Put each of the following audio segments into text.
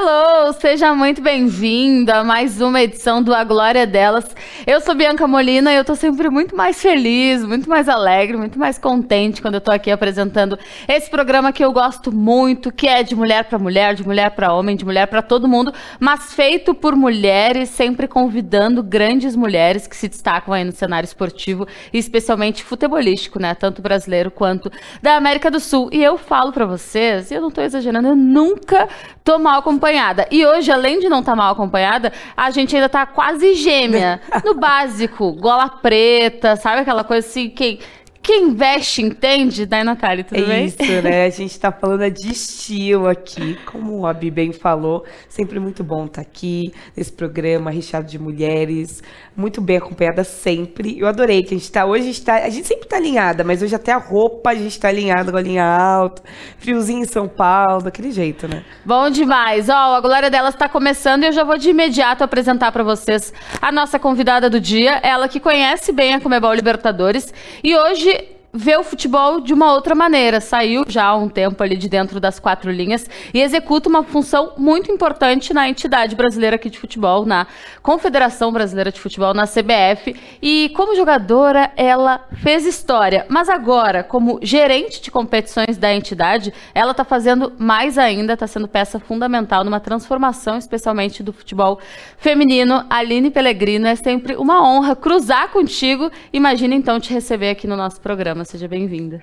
Hello, seja muito bem-vindo a mais uma edição do A Glória Delas. Eu sou Bianca Molina e eu tô sempre muito mais feliz, muito mais alegre, muito mais contente quando eu tô aqui apresentando esse programa que eu gosto muito, que é de mulher para mulher, de mulher para homem, de mulher para todo mundo, mas feito por mulheres, sempre convidando grandes mulheres que se destacam aí no cenário esportivo especialmente futebolístico, né, tanto brasileiro quanto da América do Sul. E eu falo para vocês, e eu não tô exagerando, eu nunca tô mal acompanhada. E hoje, além de não estar tá mal acompanhada, a gente ainda tá quase gêmea. No básico, gola preta, sabe aquela coisa assim que quem investe entende, né, Natália? Tudo é bem? isso, né? A gente está falando de estilo aqui, como a Bi bem falou. Sempre muito bom estar tá aqui nesse programa recheado de mulheres, muito bem acompanhada sempre. Eu adorei que a gente está hoje, a gente, tá, a gente sempre está alinhada, mas hoje até a roupa a gente está alinhada, golinha alta, friozinho em São Paulo, daquele jeito, né? Bom demais. Ó, a Glória delas está começando e eu já vou de imediato apresentar para vocês a nossa convidada do dia, ela que conhece bem a Comebol Libertadores e hoje vê o futebol de uma outra maneira. Saiu já há um tempo ali de dentro das quatro linhas e executa uma função muito importante na entidade brasileira aqui de futebol, na Confederação Brasileira de Futebol, na CBF. E como jogadora, ela fez história. Mas agora, como gerente de competições da entidade, ela está fazendo mais ainda, está sendo peça fundamental numa transformação, especialmente do futebol feminino. Aline Pellegrino, é sempre uma honra cruzar contigo. Imagina então te receber aqui no nosso programa programa. Seja bem-vinda.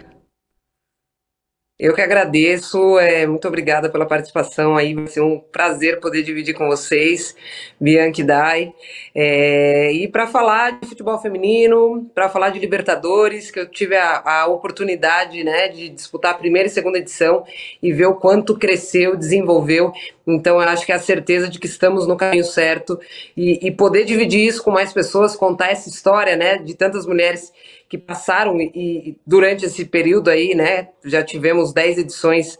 Eu que agradeço, é, muito obrigada pela participação aí, vai ser um prazer poder dividir com vocês, Bianchi Dai, é, e para falar de futebol feminino, para falar de Libertadores, que eu tive a, a, oportunidade né, de disputar a primeira e segunda edição e ver o quanto cresceu, desenvolveu, então eu acho que é a certeza de que estamos no caminho certo e, e poder dividir isso com mais pessoas, contar essa história né, de tantas mulheres que passaram e durante esse período aí, né, já tivemos 10 edições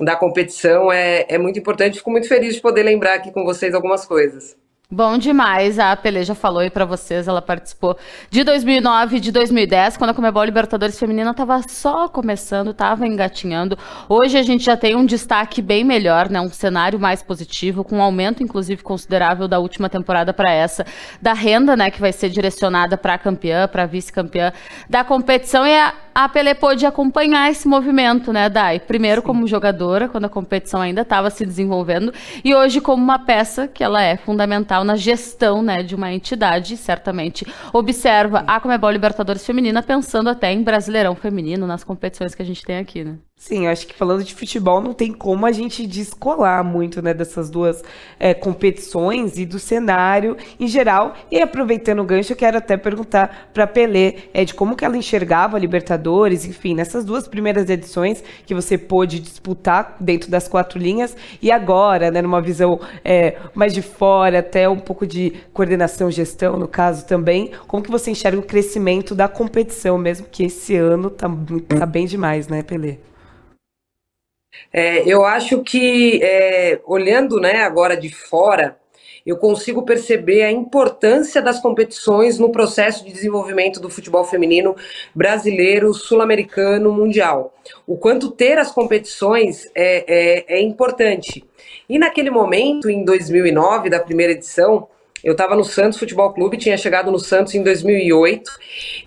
da competição, é, é muito importante. Fico muito feliz de poder lembrar aqui com vocês algumas coisas. Bom demais. A Pele já falou aí para vocês, ela participou de 2009 e de 2010, quando a Comebol Libertadores Feminina estava só começando, estava engatinhando. Hoje a gente já tem um destaque bem melhor, né? Um cenário mais positivo, com um aumento inclusive considerável da última temporada para essa, da renda, né, que vai ser direcionada para a campeã, para vice-campeã da competição e a a Pelé pôde acompanhar esse movimento, né, Dai? Primeiro Sim. como jogadora, quando a competição ainda estava se desenvolvendo, e hoje como uma peça que ela é fundamental na gestão, né, de uma entidade, certamente observa a Comebol Libertadores Feminina pensando até em Brasileirão Feminino, nas competições que a gente tem aqui, né? Sim, acho que falando de futebol não tem como a gente descolar muito né, dessas duas é, competições e do cenário em geral. E aproveitando o gancho, eu quero até perguntar para Pelé é, de como que ela enxergava a Libertadores, enfim, nessas duas primeiras edições que você pôde disputar dentro das quatro linhas e agora, né, numa visão é, mais de fora, até um pouco de coordenação, gestão, no caso também, como que você enxerga o crescimento da competição, mesmo que esse ano tá, tá bem demais, né, Pelé? É, eu acho que, é, olhando né, agora de fora, eu consigo perceber a importância das competições no processo de desenvolvimento do futebol feminino brasileiro, sul-americano, mundial. O quanto ter as competições é, é, é importante. E naquele momento, em 2009, da primeira edição, eu estava no Santos Futebol Clube, tinha chegado no Santos em 2008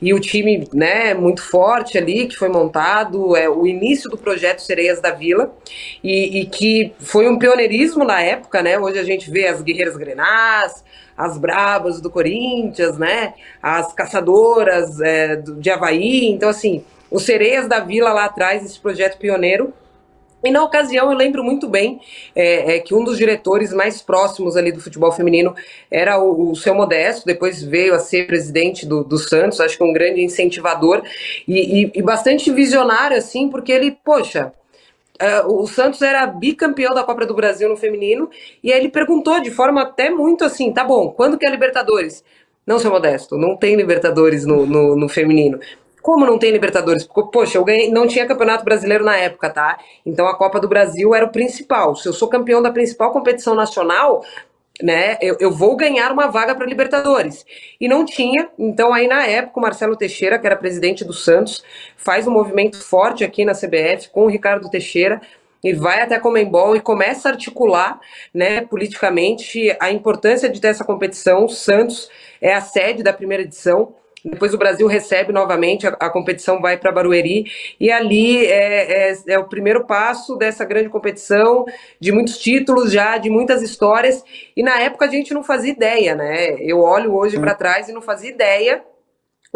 e o time, né, muito forte ali que foi montado, é o início do projeto Sereias da Vila e, e que foi um pioneirismo na época, né? Hoje a gente vê as Guerreiras Grenás, as Bravas do Corinthians, né? As Caçadoras é, de Havaí. Então, assim, o Sereias da Vila lá atrás, esse projeto pioneiro, e na ocasião eu lembro muito bem é, é, que um dos diretores mais próximos ali do futebol feminino era o, o seu Modesto, depois veio a ser presidente do, do Santos, acho que um grande incentivador e, e, e bastante visionário, assim, porque ele, poxa, Uh, o Santos era bicampeão da Copa do Brasil no feminino, e aí ele perguntou de forma até muito assim: tá bom, quando que é Libertadores? Não, seu Modesto, não tem Libertadores no, no, no feminino. Como não tem Libertadores? Poxa, eu ganhei, não tinha Campeonato Brasileiro na época, tá? Então a Copa do Brasil era o principal. Se eu sou campeão da principal competição nacional, né, eu, eu vou ganhar uma vaga para Libertadores. E não tinha, então aí na época o Marcelo Teixeira, que era presidente do Santos, faz um movimento forte aqui na CBF com o Ricardo Teixeira e vai até a Comembol e começa a articular, né, politicamente a importância de ter essa competição. O Santos é a sede da primeira edição. Depois o Brasil recebe novamente, a, a competição vai para Barueri, e ali é, é, é, o primeiro passo dessa grande competição, de muitos títulos já, de muitas histórias, e na época a gente não fazia ideia, né? Eu olho hoje para trás e não fazia ideia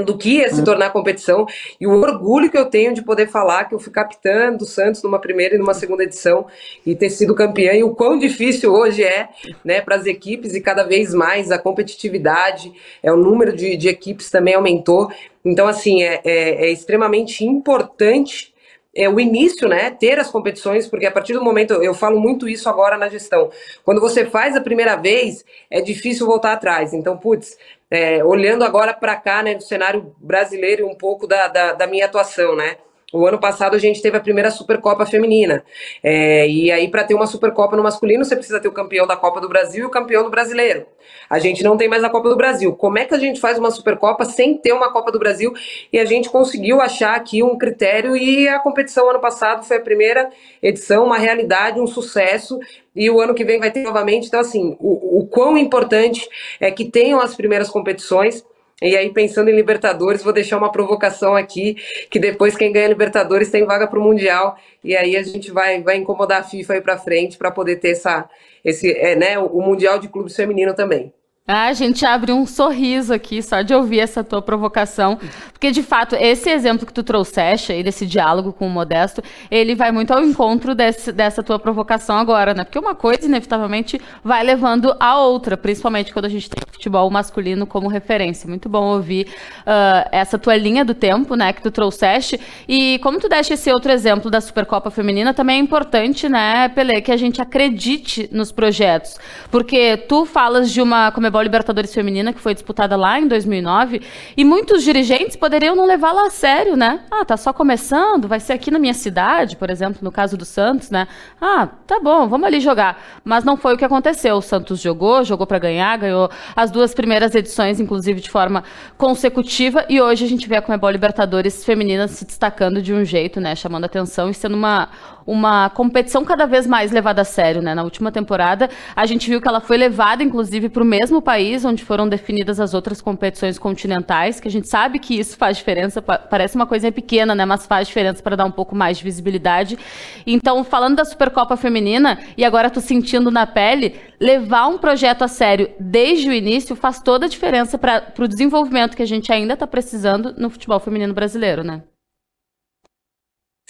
do que ia se tornar competição e o orgulho que eu tenho de poder falar que eu fui capitã do Santos numa primeira e numa segunda edição e ter sido campeã e o quão difícil hoje é né, para as equipes e cada vez mais a competitividade, é o número de, de equipes também aumentou. Então, assim, é, é, é extremamente importante é, o início, né, ter as competições, porque a partir do momento, eu falo muito isso agora na gestão, quando você faz a primeira vez, é difícil voltar atrás. Então, putz, é, olhando agora para cá, né, do cenário brasileiro um pouco da, da, da minha atuação, né, o ano passado a gente teve a primeira Supercopa feminina. É, e aí, para ter uma Supercopa no masculino, você precisa ter o campeão da Copa do Brasil e o campeão do brasileiro. A gente não tem mais a Copa do Brasil. Como é que a gente faz uma Supercopa sem ter uma Copa do Brasil? E a gente conseguiu achar aqui um critério e a competição ano passado foi a primeira edição, uma realidade, um sucesso. E o ano que vem vai ter novamente. Então, assim, o, o quão importante é que tenham as primeiras competições e aí, pensando em Libertadores, vou deixar uma provocação aqui, que depois quem ganha Libertadores tem vaga para o Mundial, e aí a gente vai, vai incomodar a FIFA aí para frente para poder ter essa, esse, é, né, o Mundial de Clubes Feminino também. Ah, a gente abre um sorriso aqui só de ouvir essa tua provocação, porque de fato esse exemplo que tu trouxeste aí desse diálogo com o Modesto, ele vai muito ao encontro desse, dessa tua provocação agora, né? Porque uma coisa inevitavelmente vai levando a outra, principalmente quando a gente tem futebol masculino como referência. Muito bom ouvir uh, essa tua linha do tempo, né, que tu trouxeste. E como tu deste esse outro exemplo da Supercopa Feminina, também é importante, né, Pelé, que a gente acredite nos projetos, porque tu falas de uma Comebol Libertadores Feminina, que foi disputada lá em 2009, e muitos dirigentes poderiam não levá-la a sério, né? Ah, tá só começando, vai ser aqui na minha cidade, por exemplo, no caso do Santos, né? Ah, tá bom, vamos ali jogar. Mas não foi o que aconteceu. O Santos jogou, jogou para ganhar, ganhou as duas primeiras edições, inclusive de forma consecutiva, e hoje a gente vê a Comebol Libertadores Feminina se destacando de um jeito, né? Chamando atenção e sendo uma, uma competição cada vez mais levada a sério, né? Na última temporada, a gente viu que ela foi levada, inclusive, para o mesmo país onde foram definidas as outras competições continentais, que a gente sabe que isso faz diferença, parece uma coisa pequena, né? Mas faz diferença para dar um pouco mais de visibilidade. Então, falando da Supercopa Feminina, e agora tô sentindo na pele, levar um projeto a sério desde o início faz toda a diferença para o desenvolvimento que a gente ainda está precisando no futebol feminino brasileiro, né?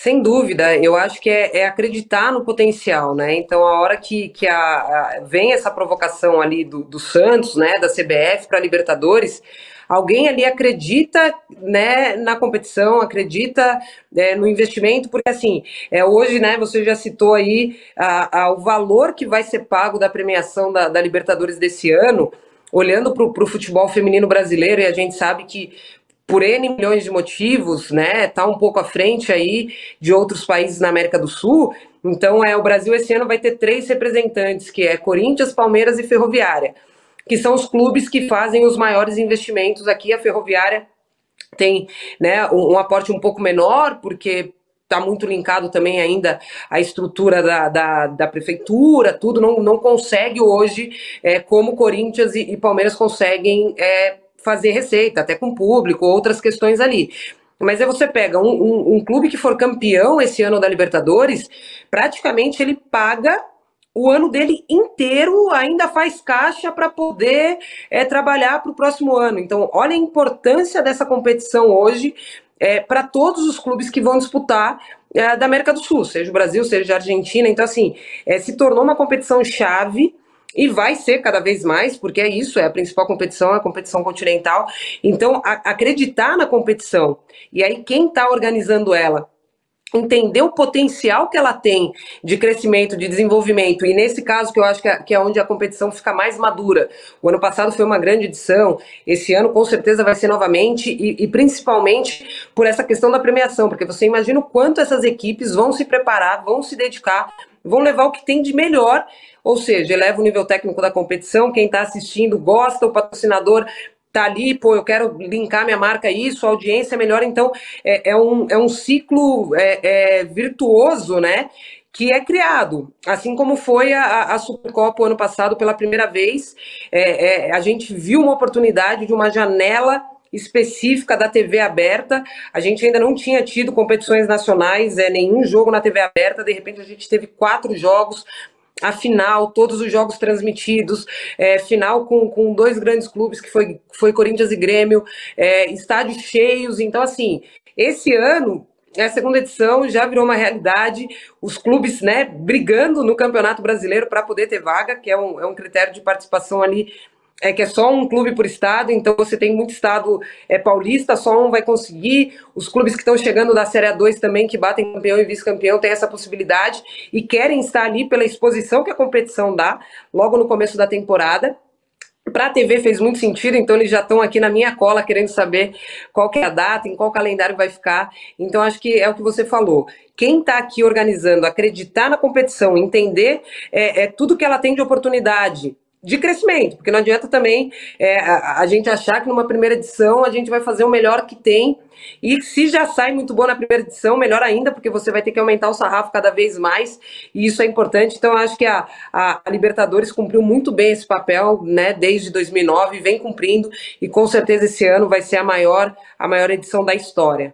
Sem dúvida, eu acho que é, é, acreditar no potencial, né? Então, a hora que, que a, a vem essa provocação ali do, do Santos, né, da CBF para Libertadores, alguém ali acredita né, na competição, acredita é, no investimento, porque assim, é, hoje, né, você já citou aí a, a, o valor que vai ser pago da premiação da, da Libertadores desse ano, olhando para o futebol feminino brasileiro, e a gente sabe que por N milhões de motivos, né? Tá um pouco à frente aí de outros países na América do Sul. Então, é o Brasil esse ano vai ter três representantes, que é Corinthians, Palmeiras e Ferroviária, que são os clubes que fazem os maiores investimentos aqui. A Ferroviária tem, né, um, um aporte um pouco menor, porque está muito linkado também ainda à estrutura da, da, da, prefeitura, tudo não, não consegue hoje, é, como Corinthians e, e Palmeiras conseguem é, fazer receita, até com público, outras questões ali. Mas aí você pega um, um, um clube que for campeão esse ano da Libertadores, praticamente ele paga o ano dele inteiro ainda faz caixa para poder é, trabalhar para o próximo ano. Então, olha a importância dessa competição hoje é, para todos os clubes que vão disputar é, da América do Sul, seja o Brasil, seja a Argentina. Então, assim, é, se tornou uma competição chave e vai ser cada vez mais, porque é isso, é a principal competição, é a competição continental. Então, a, acreditar na competição. E aí, quem está organizando ela? Entender o potencial que ela tem de crescimento, de desenvolvimento, e nesse caso que eu acho que é, que é onde a competição fica mais madura. O ano passado foi uma grande edição, esse ano com certeza vai ser novamente, e, e principalmente por essa questão da premiação, porque você imagina o quanto essas equipes vão se preparar, vão se dedicar vão levar o que tem de melhor, ou seja, eleva o nível técnico da competição, quem está assistindo gosta, o patrocinador tá ali, pô, eu quero linkar minha marca a isso, a audiência é melhor, então é, é, um, é um ciclo é, é, virtuoso, né? que é criado, assim como foi a, a Supercopa ano passado pela primeira vez, é, é, a gente viu uma oportunidade de uma janela específica da TV aberta. A gente ainda não tinha tido competições nacionais, é, nenhum jogo na TV aberta. De repente, a gente teve quatro jogos. A final, todos os jogos transmitidos, é, final com, com dois grandes clubes, que foi, foi Corinthians e Grêmio, é, estádios cheios. Então, assim, esse ano a segunda edição já virou uma realidade, os clubes né, brigando no Campeonato Brasileiro para poder ter vaga, que é um, é um critério de participação ali é que é só um clube por estado, então você tem muito estado é, paulista, só um vai conseguir. Os clubes que estão chegando da Série A2 também, que batem campeão e vice-campeão, têm essa possibilidade e querem estar ali pela exposição que a competição dá logo no começo da temporada. Para a TV fez muito sentido, então eles já estão aqui na minha cola querendo saber qual que é a data, em qual calendário vai ficar. Então acho que é o que você falou. Quem está aqui organizando, acreditar na competição, entender é, é, tudo que ela tem de oportunidade, de crescimento, porque não adianta também é, a, a, gente achar que numa primeira edição a gente vai fazer o melhor que tem. E se já sai muito bom na primeira edição, melhor ainda, porque você vai ter que aumentar o sarrafo cada vez mais, e isso é importante. Então, eu acho que a, a, Libertadores cumpriu muito bem esse papel, né, desde 2009, vem cumprindo, e com certeza esse ano vai ser a maior, a maior edição da história.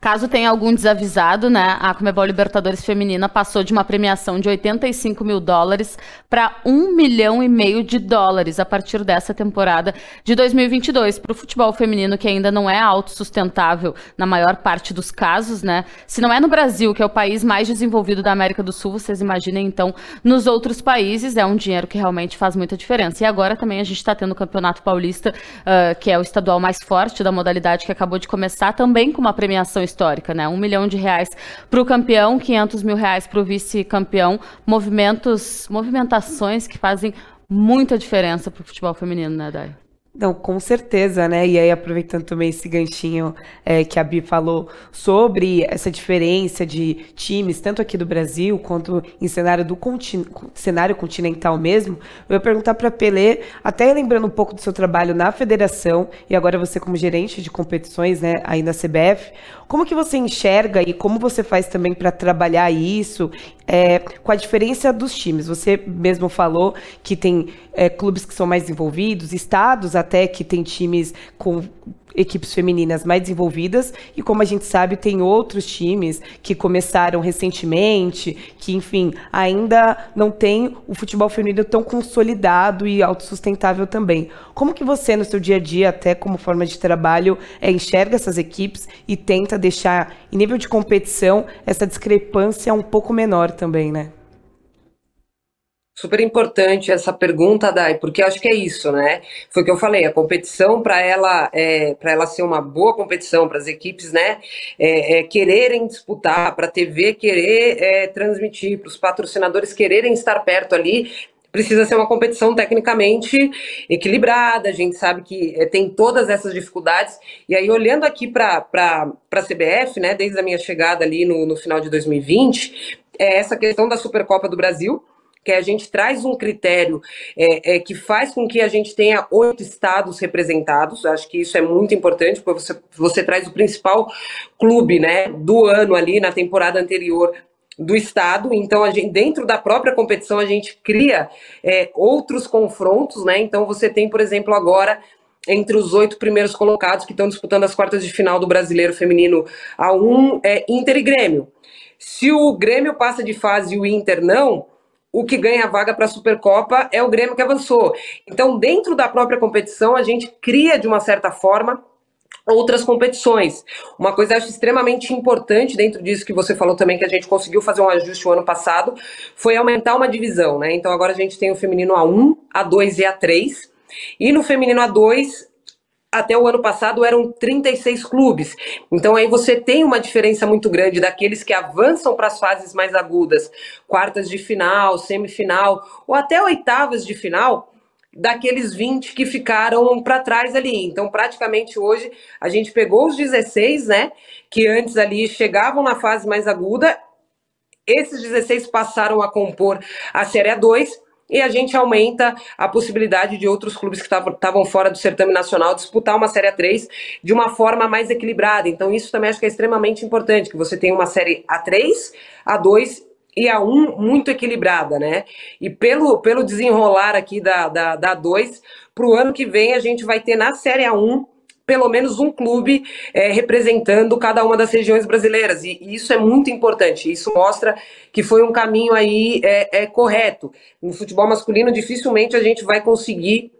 Caso tenha algum desavisado, né, a Comebol Libertadores Feminina passou de uma premiação de 85 mil dólares para 1 milhão e meio de dólares a partir dessa temporada de 2022 para o futebol feminino, que ainda não é autossustentável na maior parte dos casos, né? Se não é no Brasil, que é o país mais desenvolvido da América do Sul, vocês imaginem então nos outros países, é um dinheiro que realmente faz muita diferença. E agora também a gente está tendo o Campeonato Paulista, uh, que é o estadual mais forte da modalidade que acabou de começar, também com uma premiação histórica, né? Um milhão de reais para o campeão, 500 mil reais para o vice-campeão. Movimentos, movimentações que fazem muita diferença para o futebol feminino, né, Dai? Não, com certeza, né? E aí, aproveitando também esse ganchinho é, que a Bi falou sobre essa diferença de times, tanto aqui do Brasil quanto em cenário do continen cenário continental mesmo, eu ia perguntar para Pelé, até lembrando um pouco do seu trabalho na federação e agora você como gerente de competições, né, aí na CBF, como que você enxerga e como você faz também para trabalhar isso é, com a diferença dos times? Você mesmo falou que tem é, clubes que são mais envolvidos, estados até que tem times com equipes femininas mais desenvolvidas e como a gente sabe tem outros times que começaram recentemente que enfim ainda não tem o futebol feminino tão consolidado e autossustentável também. Como que você no seu dia a dia até como forma de trabalho é, enxerga essas equipes e tenta deixar em nível de competição essa discrepância um pouco menor também né Super importante essa pergunta, Dai, porque acho que é isso, né? Foi o que eu falei, a competição para ela, é, para ela ser uma boa competição, para as equipes, né, é, é, quererem disputar, para a TV querer é, transmitir, para os patrocinadores quererem estar perto ali, precisa ser uma competição tecnicamente equilibrada. A gente sabe que é, tem todas essas dificuldades. E aí, olhando aqui para a CBF, né, desde a minha chegada ali no, no final de 2020, é essa questão da Supercopa do Brasil que a gente traz um critério é, é, que faz com que a gente tenha oito estados representados. Acho que isso é muito importante, porque você, você traz o principal clube né, do ano ali na temporada anterior do estado. Então, a gente, dentro da própria competição, a gente cria é, outros confrontos, né? Então, você tem, por exemplo, agora entre os oito primeiros colocados que estão disputando as quartas de final do Brasileiro Feminino A1, é Inter e Grêmio. Se o Grêmio passa de fase e o Inter não, o que ganha a vaga para a Supercopa é o Grêmio que avançou. Então, dentro da própria competição, a gente cria, de uma certa forma, outras competições. Uma coisa eu acho extremamente importante dentro disso que você falou também, que a gente conseguiu fazer um ajuste o ano passado, foi aumentar uma divisão, né? Então agora a gente tem o feminino A1, A2 e A3. E no feminino A2, até o ano passado eram 36 clubes. Então aí você tem uma diferença muito grande daqueles que avançam para as fases mais agudas, quartas de final, semifinal ou até oitavas de final, daqueles 20 que ficaram para trás ali. Então praticamente hoje a gente pegou os 16, né, que antes ali chegavam na fase mais aguda. Esses 16 passaram a compor a Série A2 e a gente aumenta a possibilidade de outros clubes que estavam fora do certame nacional disputar uma Série A3 de uma forma mais equilibrada. Então, isso também acho que é extremamente importante, que você tenha uma Série A3, A2 e a 1 muito equilibrada, né? E pelo, pelo desenrolar aqui da, da, da 2, para o ano que vem a gente vai ter na Série A1 pelo menos um clube é, representando cada uma das regiões brasileiras. E, e, isso é muito importante. Isso mostra que foi um caminho aí é, é correto. No futebol masculino, dificilmente a gente vai conseguir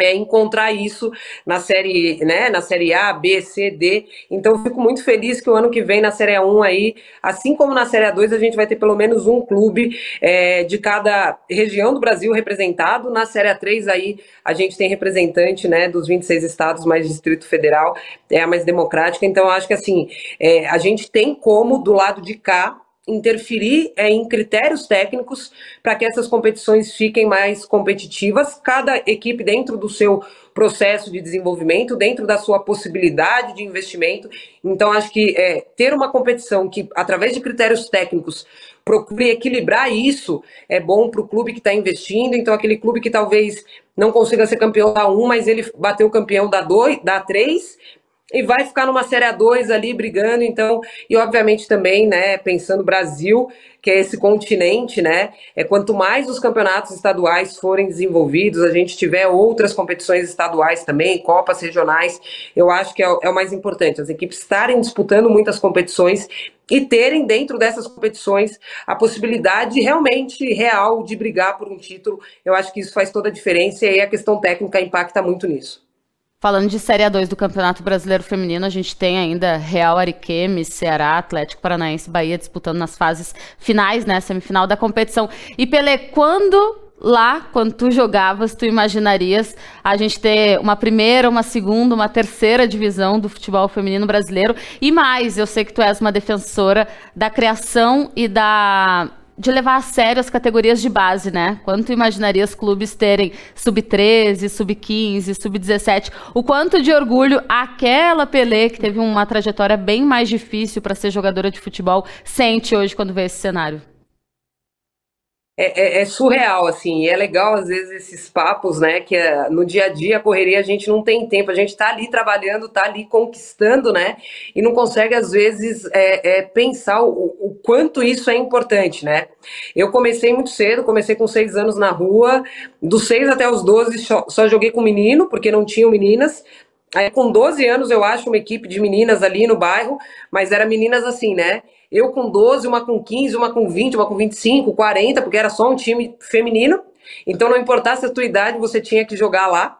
é, encontrar isso na série, né, na série A, B, C, D. Então fico muito feliz que o ano que vem na série A1 aí, assim como na série A2, a gente vai ter pelo menos um clube é, de cada região do Brasil representado. Na série A3 aí a gente tem representante, né, dos 26 estados mais Distrito Federal, é a mais democrática. Então acho que assim, é, a gente tem como do lado de cá interferir é, em critérios técnicos para que essas competições fiquem mais competitivas, cada equipe dentro do seu processo de desenvolvimento, dentro da sua possibilidade de investimento. Então, acho que é, ter uma competição que, através de critérios técnicos, procure equilibrar isso é bom para o clube que está investindo. Então, aquele clube que talvez não consiga ser campeão da 1, mas ele bateu campeão da 2, da 3, e vai ficar numa Série A2 ali brigando, então, e obviamente também, né, pensando Brasil, que é esse continente, né, é quanto mais os campeonatos estaduais forem desenvolvidos, a gente tiver outras competições estaduais também, copas regionais, eu acho que é, é o mais importante, as equipes estarem disputando muitas competições e terem dentro dessas competições a possibilidade realmente real de brigar por um título, eu acho que isso faz toda a diferença e aí a questão técnica impacta muito nisso. Falando de Série A2 do Campeonato Brasileiro Feminino, a gente tem ainda Real Ariquemes, Ceará, Atlético Paranaense, Bahia disputando nas fases finais, né, semifinal da competição. E Pelé, quando lá, quando tu jogavas, tu imaginarias a gente ter uma primeira, uma segunda, uma terceira divisão do futebol feminino brasileiro? E mais, eu sei que tu és uma defensora da criação e da de levar a sério as categorias de base, né? Quanto imaginaria os clubes terem sub-13, sub-15, sub-17? O quanto de orgulho aquela Pelé, que teve uma trajetória bem mais difícil para ser jogadora de futebol, sente hoje quando vê esse cenário? É, é, é, surreal, assim, é legal às vezes esses papos, né, que é, no dia a dia, a correria, a gente não tem tempo, a gente tá ali trabalhando, tá ali conquistando, né, e não consegue às vezes é, é pensar o, o, quanto isso é importante, né. Eu comecei muito cedo, comecei com seis anos na rua, dos seis até os doze só, só joguei com menino, porque não tinham meninas, Aí, com 12 anos, eu acho uma equipe de meninas ali no bairro, mas era meninas assim, né? Eu com 12, uma com 15, uma com 20, uma com 25, 40, porque era só um time feminino. Então, não importasse a tua idade, você tinha que jogar lá.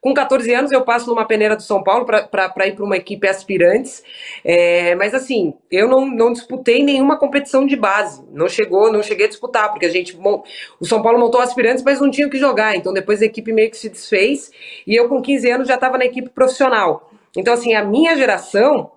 Com 14 anos, eu passo numa peneira do São Paulo para ir para uma equipe aspirantes. É, mas, assim, eu não, não disputei nenhuma competição de base. Não chegou, não cheguei a disputar, porque a gente. Bom, o São Paulo montou aspirantes, mas não tinha o que jogar. Então, depois a equipe meio que se desfez. E eu, com 15 anos, já estava na equipe profissional. Então, assim, a minha geração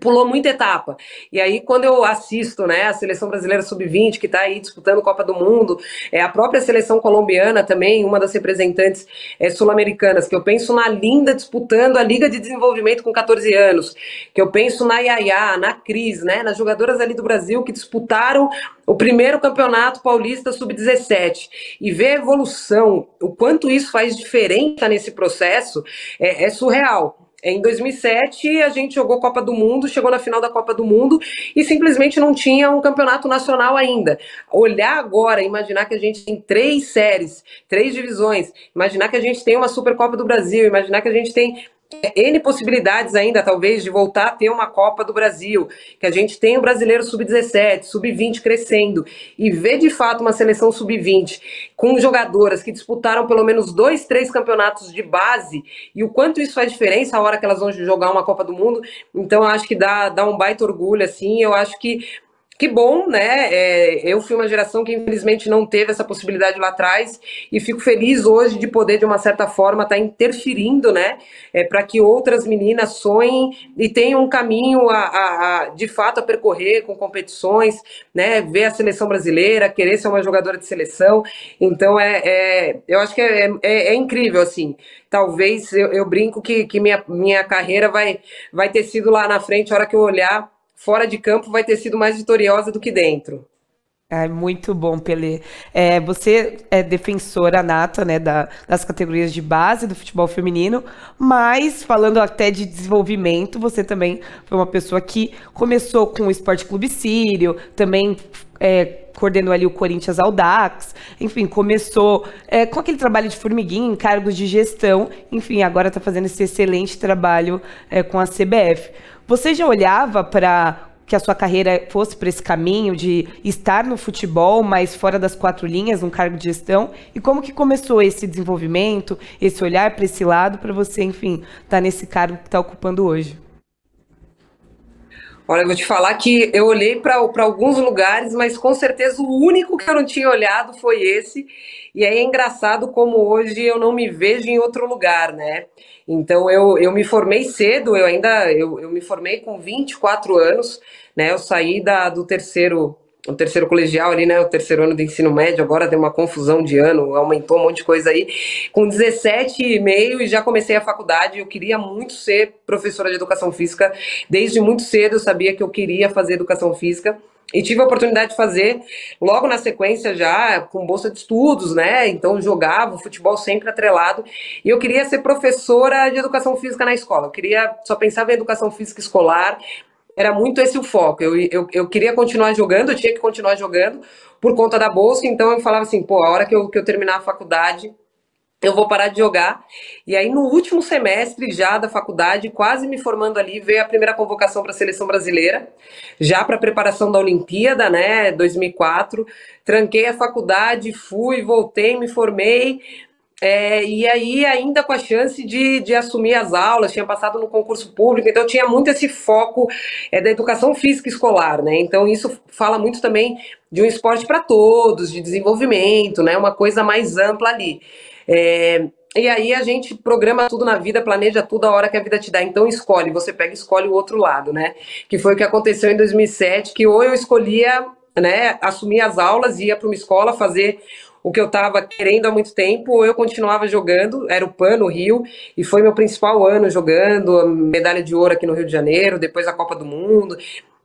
pulou muita etapa. E aí, quando eu assisto né, a seleção brasileira sub-20, que está aí disputando Copa do Mundo, é, a própria seleção colombiana também, uma das representantes é, sul-americanas, que eu penso na Linda disputando a Liga de Desenvolvimento com 14 anos, que eu penso na Yaya, na Cris, né, nas jogadoras ali do Brasil que disputaram o primeiro campeonato paulista sub-17 e ver a evolução, o quanto isso faz diferença nesse processo, é, é surreal. Em 2007, a gente jogou Copa do Mundo, chegou na final da Copa do Mundo e simplesmente não tinha um campeonato nacional ainda. Olhar agora, imaginar que a gente tem três séries, três divisões, imaginar que a gente tem uma Supercopa do Brasil, imaginar que a gente tem N possibilidades ainda, talvez, de voltar a ter uma Copa do Brasil, que a gente tem o brasileiro sub-17, sub-20 crescendo, e ver de fato uma seleção sub-20 com jogadoras que disputaram pelo menos dois, três campeonatos de base, e o quanto isso faz diferença a hora que elas vão jogar uma Copa do Mundo. Então, eu acho que dá, dá um baita orgulho, assim. Eu acho que que bom, né? É, eu fui uma geração que infelizmente não teve essa possibilidade lá atrás e fico feliz hoje de poder, de uma certa forma, estar tá interferindo, né? É, para que outras meninas sonhem e tenham um caminho a, a, a, de fato a percorrer com competições, né? Ver a seleção brasileira, querer ser uma jogadora de seleção. Então é, é eu acho que é, é, é incrível assim. Talvez eu, eu brinco que, que minha, minha carreira vai, vai ter sido lá na frente, a hora que eu olhar fora de campo vai ter sido mais vitoriosa do que dentro. É muito bom, Pelé. É, você é defensora nata né, da, das categorias de base do futebol feminino, mas falando até de desenvolvimento, você também foi uma pessoa que começou com o Esporte Clube Sírio, também é, coordenou ali o Corinthians Audax, enfim, começou é, com aquele trabalho de formiguinha em cargos de gestão, enfim, agora está fazendo esse excelente trabalho é, com a CBF. Você já olhava para que a sua carreira fosse para esse caminho de estar no futebol, mas fora das quatro linhas, um cargo de gestão? E como que começou esse desenvolvimento, esse olhar para esse lado, para você, enfim, estar tá nesse cargo que está ocupando hoje? Olha, eu vou te falar que eu olhei para alguns lugares, mas com certeza o único que eu não tinha olhado foi esse. E aí é engraçado como hoje eu não me vejo em outro lugar, né? Então eu, eu me formei cedo, eu ainda eu, eu me formei com 24 anos, né? Eu saí da, do terceiro o terceiro colegial ali, né? O terceiro ano do ensino médio, agora deu uma confusão de ano, aumentou um monte de coisa aí. Com 17 e meio e já comecei a faculdade. Eu queria muito ser professora de educação física. Desde muito cedo eu sabia que eu queria fazer educação física. E tive a oportunidade de fazer logo na sequência já com bolsa de estudos, né? Então jogava futebol sempre atrelado. E eu queria ser professora de educação física na escola. Eu queria só pensava em educação física escolar, era muito esse o foco. Eu, eu, eu queria continuar jogando, eu tinha que continuar jogando por conta da bolsa, então eu falava assim, pô, a hora que eu, que eu terminar a faculdade, eu vou parar de jogar. E aí, no último semestre já da faculdade, quase me formando ali, veio a primeira convocação para a seleção brasileira, já para preparação da Olimpíada, né, 2004. Tranquei a faculdade, fui, voltei, me formei. É, e aí, ainda com a chance de, de assumir as aulas, tinha passado no concurso público, então tinha muito esse foco é, da educação física escolar, né? Então, isso fala muito também de um esporte para todos, de desenvolvimento, né? Uma coisa mais ampla ali. É, e aí a gente programa tudo na vida, planeja tudo a hora que a vida te dá. Então escolhe, você pega e escolhe o outro lado, né? Que foi o que aconteceu em 2007, que ou eu escolhia, né, assumir as aulas, ia para uma escola fazer o que eu estava querendo há muito tempo, eu continuava jogando, era o PAN no Rio, e foi meu principal ano jogando, medalha de ouro aqui no Rio de Janeiro, depois a Copa do Mundo.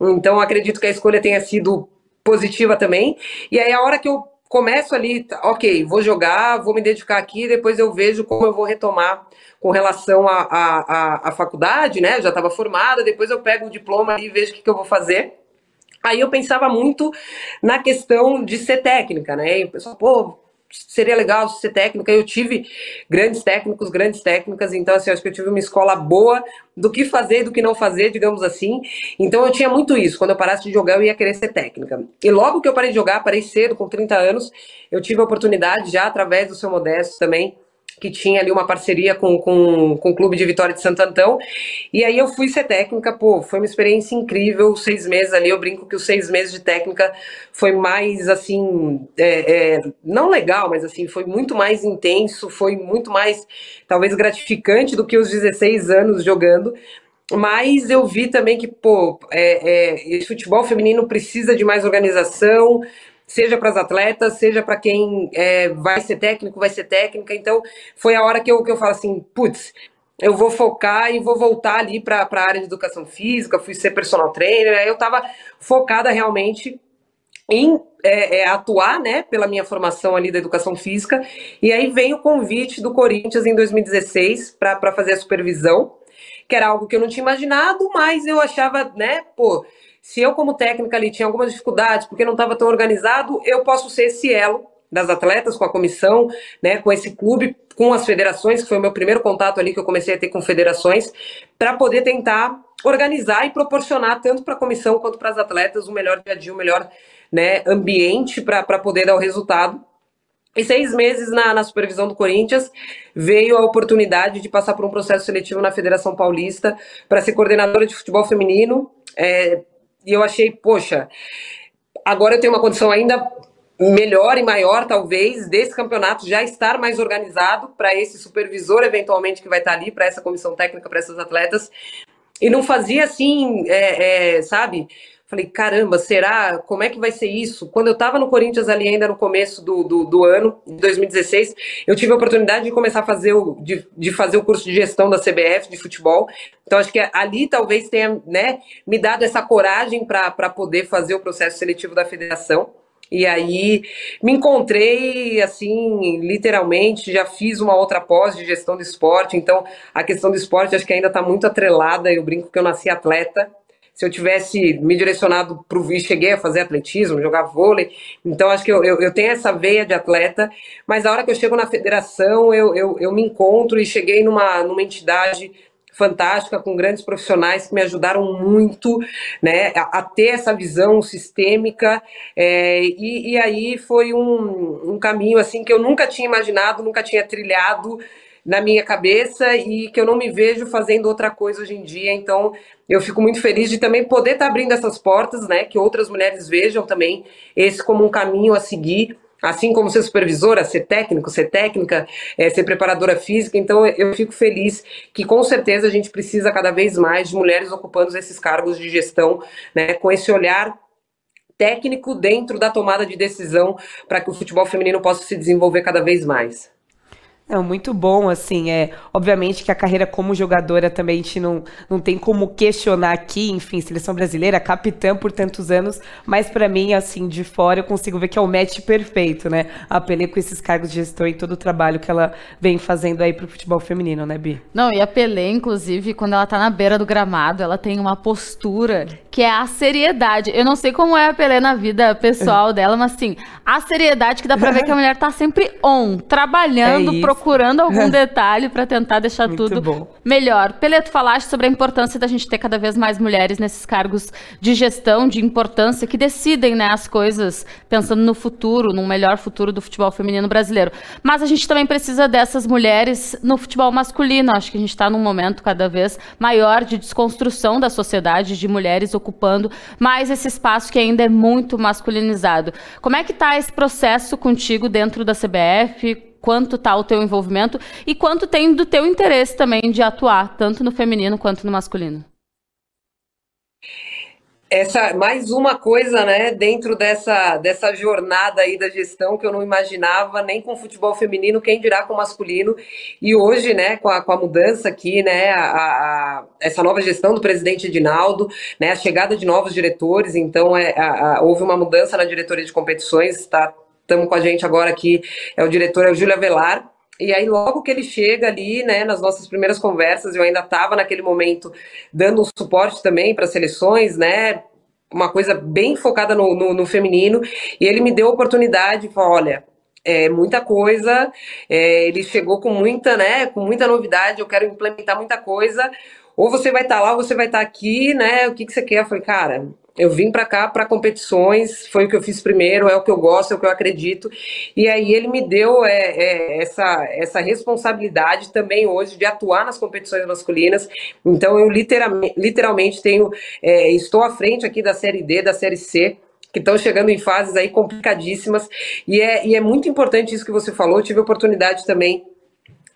Então acredito que a escolha tenha sido positiva também. E aí a hora que eu começo ali, tá, ok, vou jogar, vou me dedicar aqui, depois eu vejo como eu vou retomar com relação à faculdade, né? Eu já estava formada, depois eu pego o diploma e vejo o que, que eu vou fazer. Aí eu pensava muito na questão de ser técnica, né? E o pessoal, pô, seria legal ser técnica. Eu tive grandes técnicos, grandes técnicas, então assim, acho que eu tive uma escola boa do que fazer e do que não fazer, digamos assim. Então eu tinha muito isso. Quando eu parasse de jogar, eu ia querer ser técnica. E logo que eu parei de jogar, parei cedo, com 30 anos, eu tive a oportunidade já através do seu Modesto também que tinha ali uma parceria com, com, com o Clube de Vitória de Santo Antão. E aí eu fui ser técnica, pô, foi uma experiência incrível, seis meses ali, eu brinco que os seis meses de técnica foi mais, assim, é, é, não legal, mas assim, foi muito mais intenso, foi muito mais, talvez, gratificante do que os 16 anos jogando, mas eu vi também que, pô, é, é, futebol feminino precisa de mais organização, seja para as atletas, seja para quem é, vai ser técnico, vai ser técnica. Então, foi a hora que eu, que eu falo assim, putz, eu vou focar e vou voltar ali para a área de educação física, fui ser personal trainer, eu estava focada realmente em é, é, atuar, né, pela minha formação ali da educação física, e aí vem o convite do Corinthians em 2016 para fazer a supervisão, que era algo que eu não tinha imaginado, mas eu achava, né, pô, se eu, como técnica ali, tinha algumas dificuldades porque não estava tão organizado, eu posso ser esse elo das atletas com a comissão, né, com esse clube, com as federações, que foi o meu primeiro contato ali que eu comecei a ter com federações, para poder tentar organizar e proporcionar tanto para a comissão quanto para as atletas o melhor dia a dia, o melhor né, ambiente para poder dar o resultado. E seis meses na, na, supervisão do Corinthians, veio a oportunidade de passar por um processo seletivo na Federação Paulista para ser coordenadora de futebol feminino. É, e eu achei, poxa, agora eu tenho uma condição ainda melhor e maior, talvez, desse campeonato já estar mais organizado para esse supervisor, eventualmente, que vai estar ali, para essa comissão técnica, para essas atletas. E não fazia assim, é, é, sabe? Falei, caramba, será? Como é que vai ser isso? Quando eu estava no Corinthians ali ainda no começo do, do, do, ano, de 2016, eu tive a oportunidade de começar a fazer o, de, de fazer o curso de gestão da CBF de futebol. Então acho que ali talvez tenha né, me dado essa coragem para poder fazer o processo seletivo da federação. E aí me encontrei, assim, literalmente, já fiz uma outra pós de gestão de esporte, então a questão do esporte acho que ainda está muito atrelada. Eu brinco que eu nasci atleta. Se eu tivesse me direcionado para o vi, cheguei a fazer atletismo, jogar vôlei, então acho que eu, eu, eu, tenho essa veia de atleta, mas a hora que eu chego na federação, eu, eu, eu me encontro e cheguei numa, numa entidade fantástica, com grandes profissionais que me ajudaram muito né, a, a ter essa visão sistêmica. É, e, e, aí foi um, um caminho assim que eu nunca tinha imaginado, nunca tinha trilhado na minha cabeça e que eu não me vejo fazendo outra coisa hoje em dia. Então, eu fico muito feliz de também poder estar abrindo essas portas, né? Que outras mulheres vejam também esse como um caminho a seguir assim como ser supervisora, ser técnico, ser técnica, é, ser preparadora física. Então, eu fico feliz que, com certeza, a gente precisa cada vez mais de mulheres ocupando esses cargos de gestão, né, com esse olhar técnico dentro da tomada de decisão para que o futebol feminino possa se desenvolver cada vez mais. É muito bom, assim, é obviamente que a carreira como jogadora também a gente não, não tem como questionar aqui, enfim, seleção brasileira, capitã por tantos anos, mas para mim, assim, de fora eu consigo ver que é o match perfeito, né? A Pelé com esses cargos de gestão e todo o trabalho que ela vem fazendo aí pro futebol feminino, né, Bi? Não, e a Pelé, inclusive, quando ela tá na beira do gramado, ela tem uma postura que é a seriedade. Eu não sei como é a Pelé na vida pessoal dela, mas assim, a seriedade que dá pra ver que a mulher tá sempre on, trabalhando, é procurando algum detalhe para tentar deixar Muito tudo bom. melhor. Pelé, tu falaste sobre a importância da gente ter cada vez mais mulheres nesses cargos de gestão, de importância, que decidem né, as coisas pensando no futuro, num melhor futuro do futebol feminino brasileiro. Mas a gente também precisa dessas mulheres no futebol masculino. Acho que a gente está num momento cada vez maior de desconstrução da sociedade, de mulheres ocupando mais esse espaço que ainda é muito masculinizado. Como é que está esse processo contigo dentro da CBF? Quanto está o teu envolvimento e quanto tem do teu interesse também de atuar, tanto no feminino quanto no masculino. Essa mais uma coisa, né, dentro dessa, dessa jornada aí da gestão que eu não imaginava nem com futebol feminino, quem dirá com masculino. E hoje, né, com a, com a mudança aqui, né, a, a, essa nova gestão do presidente Edinaldo, né, a chegada de novos diretores, então é, houve uma mudança na diretoria de competições, está estamos com a gente agora aqui, é o diretor, é o Júlio Avelar. E aí, logo que ele chega ali, né, nas nossas primeiras conversas, eu ainda estava naquele momento dando um suporte também para seleções, né, uma coisa bem focada no, no, no, feminino, e ele me deu a oportunidade, falou, olha, é muita coisa, é, ele chegou com muita, né, com muita novidade, eu quero implementar muita coisa, ou você vai estar tá lá, ou você vai estar tá aqui, né, o que, que você quer? Eu falei, cara, eu vim para cá para competições, foi o que eu fiz primeiro, é o que eu gosto, é o que eu acredito. E aí ele me deu é, é, essa, essa responsabilidade também hoje de atuar nas competições masculinas. Então eu literalmente, literalmente tenho, é, estou à frente aqui da série D, da série C que estão chegando em fases aí complicadíssimas. E é, e é muito importante isso que você falou. Eu tive a oportunidade também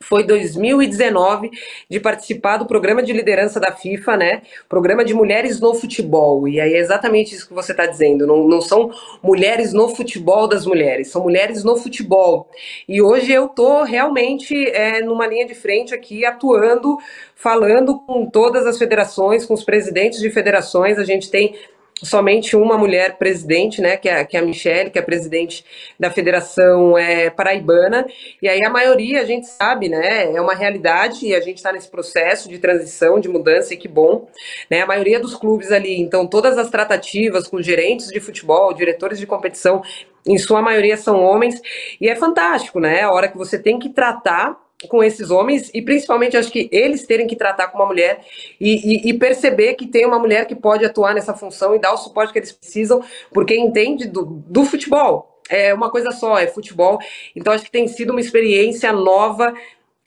foi 2019 de participar do programa de liderança da FIFA, né? Programa de mulheres no futebol. E aí é exatamente isso que você está dizendo. Não, não são mulheres no futebol das mulheres, são mulheres no futebol. E hoje eu tô realmente é, numa linha de frente aqui, atuando, falando com todas as federações, com os presidentes de federações. A gente tem somente uma mulher presidente, né, que é, que é a Michelle, que é presidente da Federação é, Paraibana, e aí a maioria, a gente sabe, né, é uma realidade e a gente está nesse processo de transição, de mudança, e que bom, né, a maioria dos clubes ali, então todas as tratativas com gerentes de futebol, diretores de competição, em sua maioria são homens, e é fantástico, né, a hora que você tem que tratar com esses homens e principalmente acho que eles terem que tratar com uma mulher e, e, e, perceber que tem uma mulher que pode atuar nessa função e dar o suporte que eles precisam, porque entende do, do futebol. É uma coisa só, é futebol. Então acho que tem sido uma experiência nova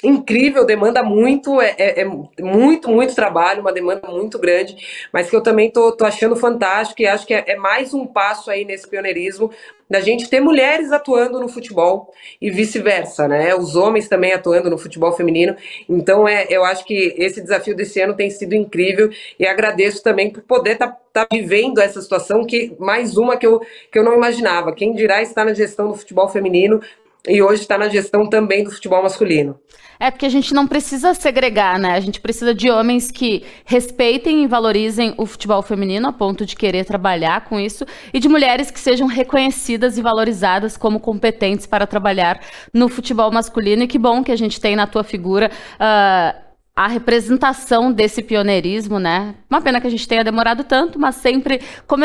incrível, demanda muito, é, é, é, muito, muito trabalho, uma demanda muito grande, mas que eu também tô, tô achando fantástico e acho que é, é, mais um passo aí nesse pioneirismo da gente ter mulheres atuando no futebol e vice-versa, né? Os homens também atuando no futebol feminino. Então, é, eu acho que esse desafio desse ano tem sido incrível e agradeço também por poder estar tá, tá vivendo essa situação, que mais uma que eu, que eu não imaginava. Quem dirá estar na gestão do futebol feminino e hoje está na gestão também do futebol masculino. É porque a gente não precisa segregar, né? A gente precisa de homens que respeitem e valorizem o futebol feminino a ponto de querer trabalhar com isso e de mulheres que sejam reconhecidas e valorizadas como competentes para trabalhar no futebol masculino. E que bom que a gente tem na tua figura. Uh, a representação desse pioneirismo, né? Uma pena que a gente tenha demorado tanto, mas sempre,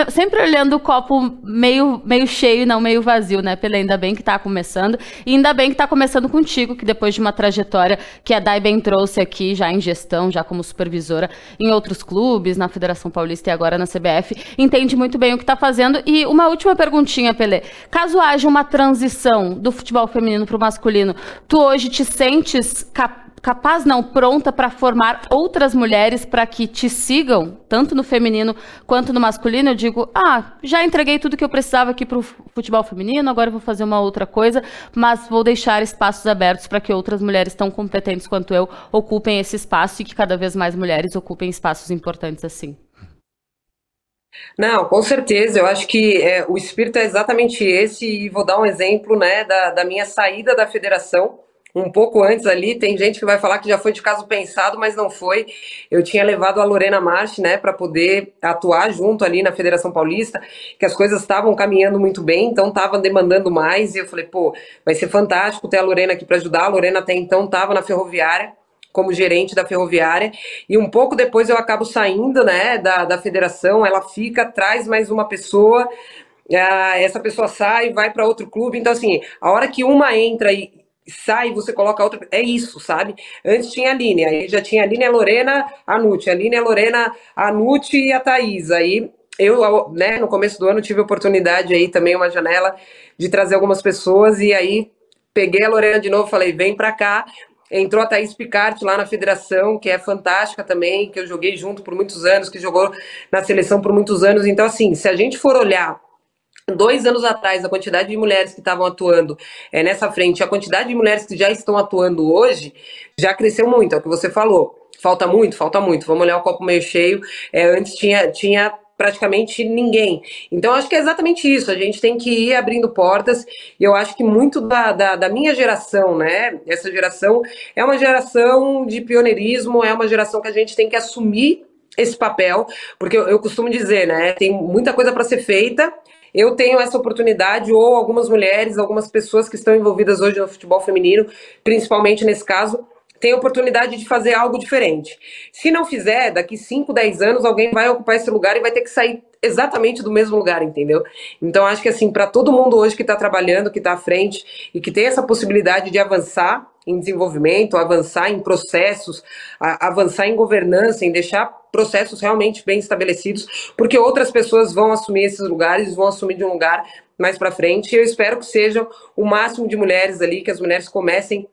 sempre olhando o copo meio, meio cheio e não meio vazio, né, Pela Ainda bem que está começando. E ainda bem que está começando contigo, que depois de uma trajetória que a Dai bem trouxe aqui, já em gestão, já como supervisora em outros clubes, na Federação Paulista e agora na CBF, entende muito bem o que está fazendo. E uma última perguntinha, Pelé. Caso haja uma transição do futebol feminino para o masculino, tu hoje te sentes capaz capaz não, pronta para formar outras mulheres para que te sigam, tanto no feminino quanto no masculino, eu digo, ah, já entreguei tudo que eu precisava aqui para o futebol feminino, agora vou fazer uma outra coisa, mas vou deixar espaços abertos para que outras mulheres tão competentes quanto eu ocupem esse espaço e que cada vez mais mulheres ocupem espaços importantes assim. Não, com certeza. Eu acho que é, o espírito é exatamente esse, e vou dar um exemplo né, da, da minha saída da federação um pouco antes ali. Tem gente que vai falar que já foi de caso pensado, mas não foi. Eu tinha levado a Lorena March, né, para poder atuar junto ali na Federação Paulista, que as coisas estavam caminhando muito bem, então estavam demandando mais. E eu falei, pô, vai ser fantástico ter a Lorena aqui para ajudar. A Lorena até então estava na Ferroviária como gerente da ferroviária, e um pouco depois eu acabo saindo, né, da, da federação, ela fica, traz mais uma pessoa, ah, essa pessoa sai, vai para outro clube, então assim, a hora que uma entra e, sai, você coloca outra. É isso, sabe? Antes tinha a Aline, aí já tinha a Aline, Lorena, a Nute, a Aline, Lorena, a Nute e a Thaís. Aí eu, né, no começo do ano, tive oportunidade aí também, uma janela, de trazer algumas pessoas, e aí peguei a Lorena de novo, falei, vem pra cá. Entrou a Thaís Picard lá na federação, que é fantástica também, que eu joguei junto por muitos anos, que jogou na seleção por muitos anos. Então, assim, se a gente for olhar dois anos atrás, a quantidade de mulheres que estavam atuando é, nessa frente, a quantidade de mulheres que já estão atuando hoje, já cresceu muito, é o que você falou. Falta muito, falta muito. Vamos olhar o copo meio cheio. É, antes tinha, tinha praticamente ninguém. Então, acho que é exatamente isso. A gente tem que ir abrindo portas. E eu acho que muito da, da, da, minha geração, né? Essa geração é uma geração de pioneirismo, é uma geração que a gente tem que assumir esse papel, porque eu, eu costumo dizer, né? Tem muita coisa para ser feita eu tenho essa oportunidade, ou algumas mulheres, algumas pessoas que estão envolvidas hoje no futebol feminino, principalmente nesse caso, têm a oportunidade de fazer algo diferente. Se não fizer, daqui 5, 10 anos, alguém vai ocupar esse lugar e vai ter que sair exatamente do mesmo lugar, entendeu? Então, acho que assim, para todo mundo hoje que está trabalhando, que está à frente e que tem essa possibilidade de avançar em desenvolvimento, avançar em processos, avançar em governança, em deixar processos realmente bem estabelecidos, porque outras pessoas vão assumir esses lugares, vão assumir de um lugar mais para frente. E eu espero que sejam o máximo de mulheres ali, que as mulheres comecem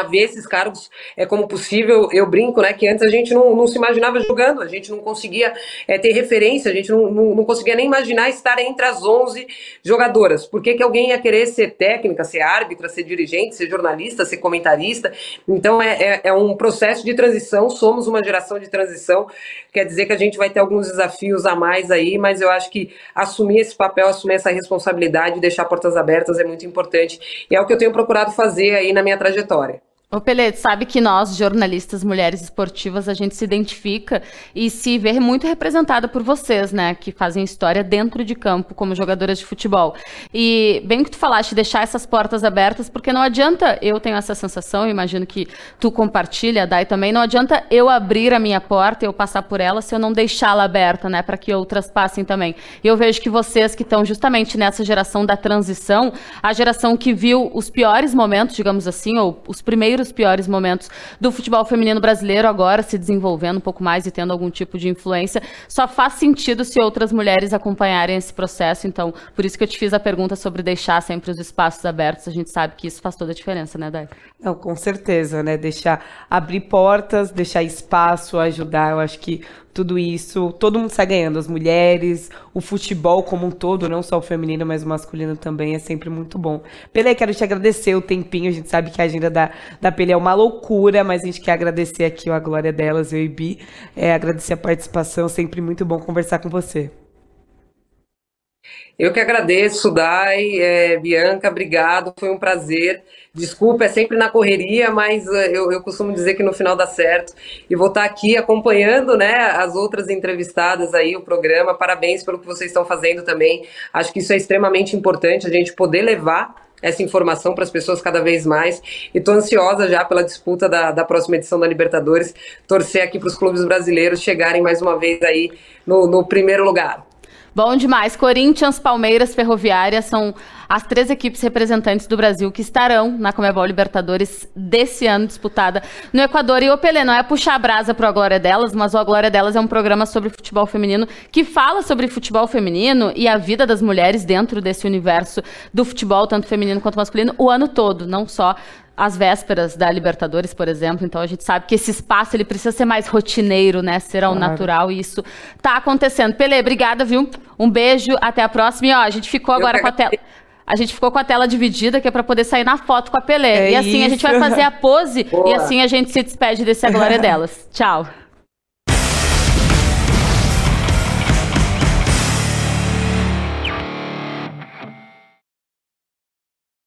a ver esses cargos é, como possível. Eu brinco, né, que antes a gente não, não se imaginava jogando, a gente não conseguia é, ter referência, a gente não, não, não, conseguia nem imaginar estar entre as 11 jogadoras. Por que, que alguém ia querer ser técnica, ser árbitra, ser dirigente, ser jornalista, ser comentarista? Então é, é, é um processo de transição, somos uma geração de transição, quer dizer que a gente vai ter alguns desafios a mais aí, mas eu acho que assumir esse papel, assumir essa responsabilidade, deixar portas abertas é muito importante. E é o que eu tenho procurado fazer aí na minha trajetória. Ô Pelé, sabe que nós, jornalistas mulheres esportivas, a gente se identifica e se vê muito representada por vocês, né? Que fazem história dentro de campo como jogadoras de futebol. E bem que tu falaste, deixar essas portas abertas, porque não adianta, eu tenho essa sensação, imagino que tu compartilha, Dai também, não adianta eu abrir a minha porta eu passar por ela se eu não deixá-la aberta, né? Para que outras passem também. E eu vejo que vocês que estão justamente nessa geração da transição, a geração que viu os piores momentos, digamos assim, ou os primeiros os piores momentos do futebol feminino brasileiro, agora se desenvolvendo um pouco mais e tendo algum tipo de influência. Só faz sentido se outras mulheres acompanharem esse processo. Então, por isso que eu te fiz a pergunta sobre deixar sempre os espaços abertos. A gente sabe que isso faz toda a diferença, né, Dai? Não, com certeza, né? Deixar abrir portas, deixar espaço, ajudar. Eu acho que tudo isso, todo mundo sai ganhando, as mulheres, o futebol como um todo, não só o feminino, mas o masculino também, é sempre muito bom. Pelé, quero te agradecer o tempinho, a gente sabe que a agenda da, da Pelé é uma loucura, mas a gente quer agradecer aqui a glória delas, eu e Bi, é, agradecer a participação, sempre muito bom conversar com você. Eu que agradeço, Dai, é, Bianca, obrigado, foi um prazer. Desculpa, é sempre na correria, mas é, eu, eu, costumo dizer que no final dá certo. E vou estar aqui acompanhando né, as outras entrevistadas aí, o programa. Parabéns pelo que vocês estão fazendo também. Acho que isso é extremamente importante, a gente poder levar essa informação para as pessoas cada vez mais. E estou ansiosa já pela disputa da, da próxima edição da Libertadores. Torcer aqui para os clubes brasileiros chegarem mais uma vez aí no, no primeiro lugar. Bom demais. Corinthians, Palmeiras, Ferroviária são as três equipes representantes do Brasil que estarão na Comebol Libertadores desse ano disputada no Equador. E o Pelé não é puxar a brasa para a Glória Delas, mas o A Glória Delas é um programa sobre futebol feminino que fala sobre futebol feminino e a vida das mulheres dentro desse universo do futebol, tanto feminino quanto masculino, o ano todo, não só às vésperas da Libertadores, por exemplo. Então a gente sabe que esse espaço ele precisa ser mais rotineiro, né? Ser ao claro. natural e isso tá acontecendo. Pele, obrigada, viu? Um beijo, até a próxima. E ó, a gente ficou agora com a tela. A gente ficou com a tela dividida, que é para poder sair na foto com a Pelé. É e assim isso. a gente vai fazer a pose Boa. e assim a gente se despede desse A Glória delas. Tchau.